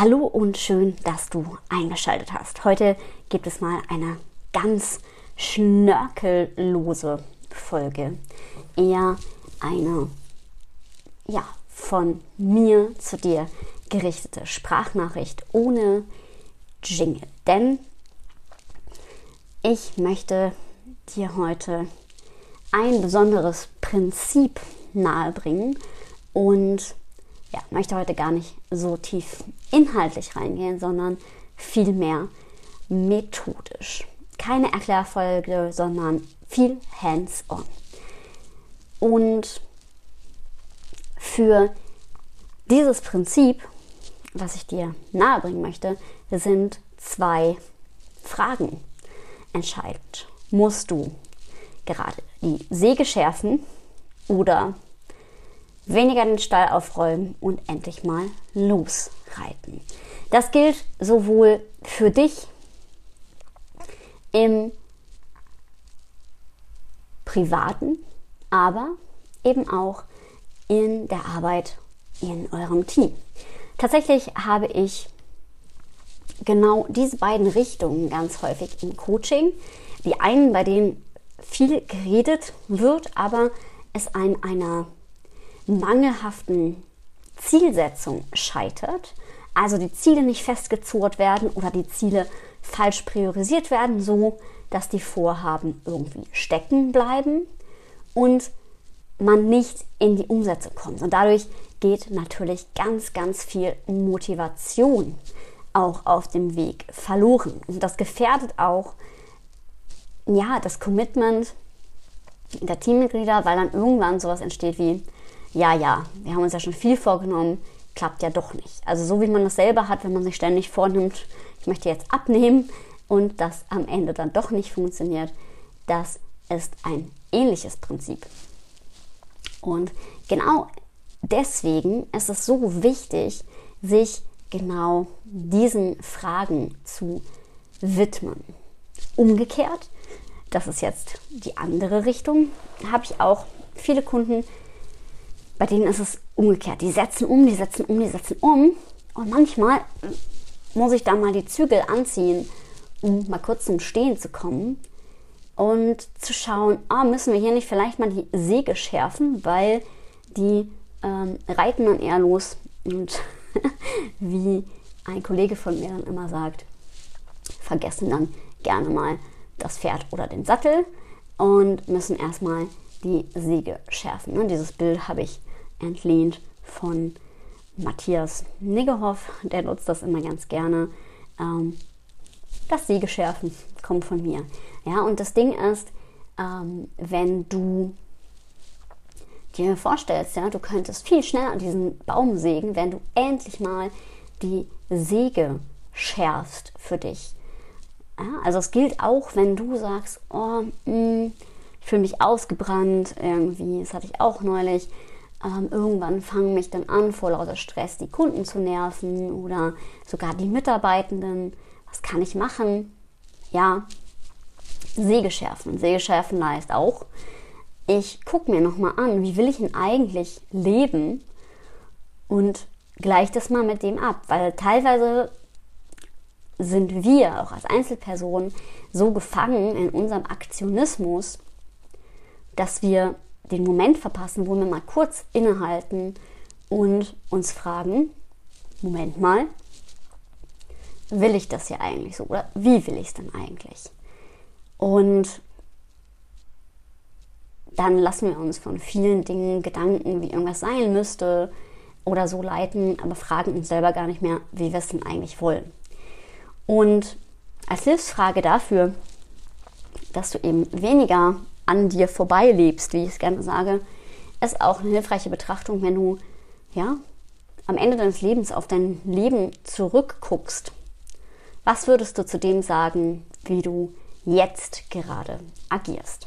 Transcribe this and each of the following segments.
Hallo und schön, dass du eingeschaltet hast. Heute gibt es mal eine ganz schnörkellose Folge. Eher eine, ja, von mir zu dir gerichtete Sprachnachricht ohne Jingle. Denn ich möchte dir heute ein besonderes Prinzip nahebringen und ja, möchte heute gar nicht so tief inhaltlich reingehen, sondern vielmehr methodisch. Keine Erklärfolge, sondern viel hands-on. Und für dieses Prinzip, was ich dir nahebringen möchte, sind zwei Fragen entscheidend. Musst du gerade die Säge schärfen oder weniger den Stall aufräumen und endlich mal losreiten. Das gilt sowohl für dich im privaten, aber eben auch in der Arbeit in eurem Team. Tatsächlich habe ich genau diese beiden Richtungen ganz häufig im Coaching. Die einen, bei denen viel geredet wird, aber es an einer mangelhaften Zielsetzung scheitert, also die Ziele nicht festgezurrt werden oder die Ziele falsch priorisiert werden, so dass die Vorhaben irgendwie stecken bleiben und man nicht in die Umsetzung kommt. Und dadurch geht natürlich ganz, ganz viel Motivation auch auf dem Weg verloren. Und das gefährdet auch ja, das Commitment der Teammitglieder, weil dann irgendwann sowas entsteht wie, ja, ja, wir haben uns ja schon viel vorgenommen, klappt ja doch nicht. Also so wie man das selber hat, wenn man sich ständig vornimmt, ich möchte jetzt abnehmen und das am Ende dann doch nicht funktioniert, das ist ein ähnliches Prinzip. Und genau deswegen ist es so wichtig, sich genau diesen Fragen zu widmen. Umgekehrt, das ist jetzt die andere Richtung, habe ich auch viele Kunden, bei denen ist es umgekehrt. Die setzen um, die setzen um, die setzen um. Und manchmal muss ich da mal die Zügel anziehen, um mal kurz zum Stehen zu kommen und zu schauen, ah, müssen wir hier nicht vielleicht mal die Säge schärfen, weil die ähm, reiten dann eher los und wie ein Kollege von mir dann immer sagt, vergessen dann gerne mal das Pferd oder den Sattel und müssen erstmal die Säge schärfen. Und dieses Bild habe ich entlehnt von Matthias Niggehoff, der nutzt das immer ganz gerne. Ähm, das Sägeschärfen kommt von mir. Ja, und das Ding ist, ähm, wenn du dir vorstellst, ja, du könntest viel schneller diesen Baum sägen, wenn du endlich mal die Säge schärfst für dich. Ja, also es gilt auch, wenn du sagst, oh, mh, mm, ich fühle mich ausgebrannt, irgendwie, das hatte ich auch neulich, ähm, irgendwann fangen mich dann an, vor lauter Stress die Kunden zu nerven oder sogar die Mitarbeitenden. Was kann ich machen? Ja, Säge schärfen. Heißt auch, ich gucke mir nochmal an, wie will ich denn eigentlich leben und gleiche das mal mit dem ab, weil teilweise sind wir auch als Einzelpersonen so gefangen in unserem Aktionismus, dass wir den Moment verpassen, wo wir mal kurz innehalten und uns fragen, Moment mal, will ich das hier eigentlich so oder wie will ich es denn eigentlich? Und dann lassen wir uns von vielen Dingen Gedanken, wie irgendwas sein müsste oder so leiten, aber fragen uns selber gar nicht mehr, wie wir es denn eigentlich wollen. Und als Hilfsfrage dafür, dass du eben weniger an dir vorbei lebst, wie ich es gerne sage, ist auch eine hilfreiche Betrachtung, wenn du ja am Ende deines Lebens auf dein Leben zurückguckst. Was würdest du zu dem sagen, wie du jetzt gerade agierst?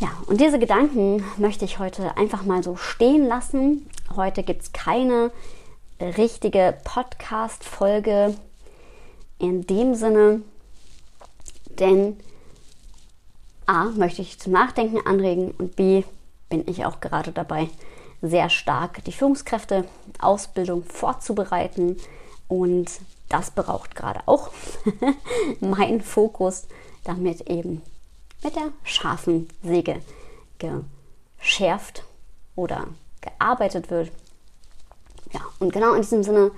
Ja, und diese Gedanken möchte ich heute einfach mal so stehen lassen. Heute gibt es keine richtige Podcast-Folge in dem Sinne, denn A, möchte ich zum Nachdenken anregen und B, bin ich auch gerade dabei, sehr stark die Führungskräfte-Ausbildung vorzubereiten. Und das braucht gerade auch mein Fokus, damit eben mit der scharfen Säge geschärft oder gearbeitet wird. Ja, und genau in diesem Sinne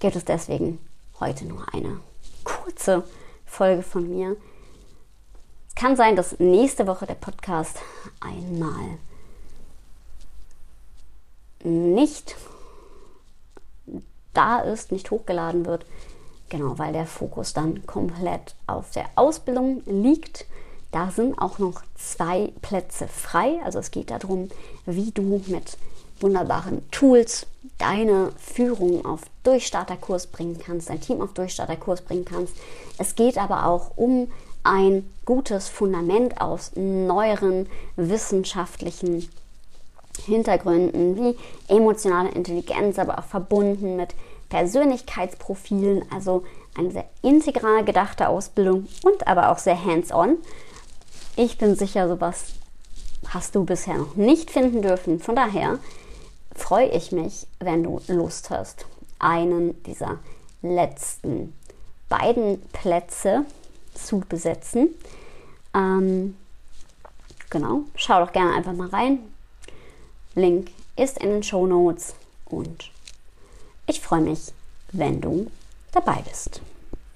gibt es deswegen heute nur eine kurze Folge von mir. Kann sein, dass nächste Woche der Podcast einmal nicht da ist, nicht hochgeladen wird. Genau, weil der Fokus dann komplett auf der Ausbildung liegt. Da sind auch noch zwei Plätze frei. Also es geht darum, wie du mit wunderbaren Tools deine Führung auf Durchstarterkurs bringen kannst, dein Team auf Durchstarterkurs bringen kannst. Es geht aber auch um ein gutes Fundament aus neueren wissenschaftlichen Hintergründen wie emotionale Intelligenz, aber auch verbunden mit Persönlichkeitsprofilen, also eine sehr integral gedachte Ausbildung und aber auch sehr hands-on. Ich bin sicher, sowas hast du bisher noch nicht finden dürfen. Von daher freue ich mich, wenn du Lust hast, einen dieser letzten beiden Plätze zu besetzen. Ähm, genau, schau doch gerne einfach mal rein. Link ist in den Show Notes und ich freue mich, wenn du dabei bist.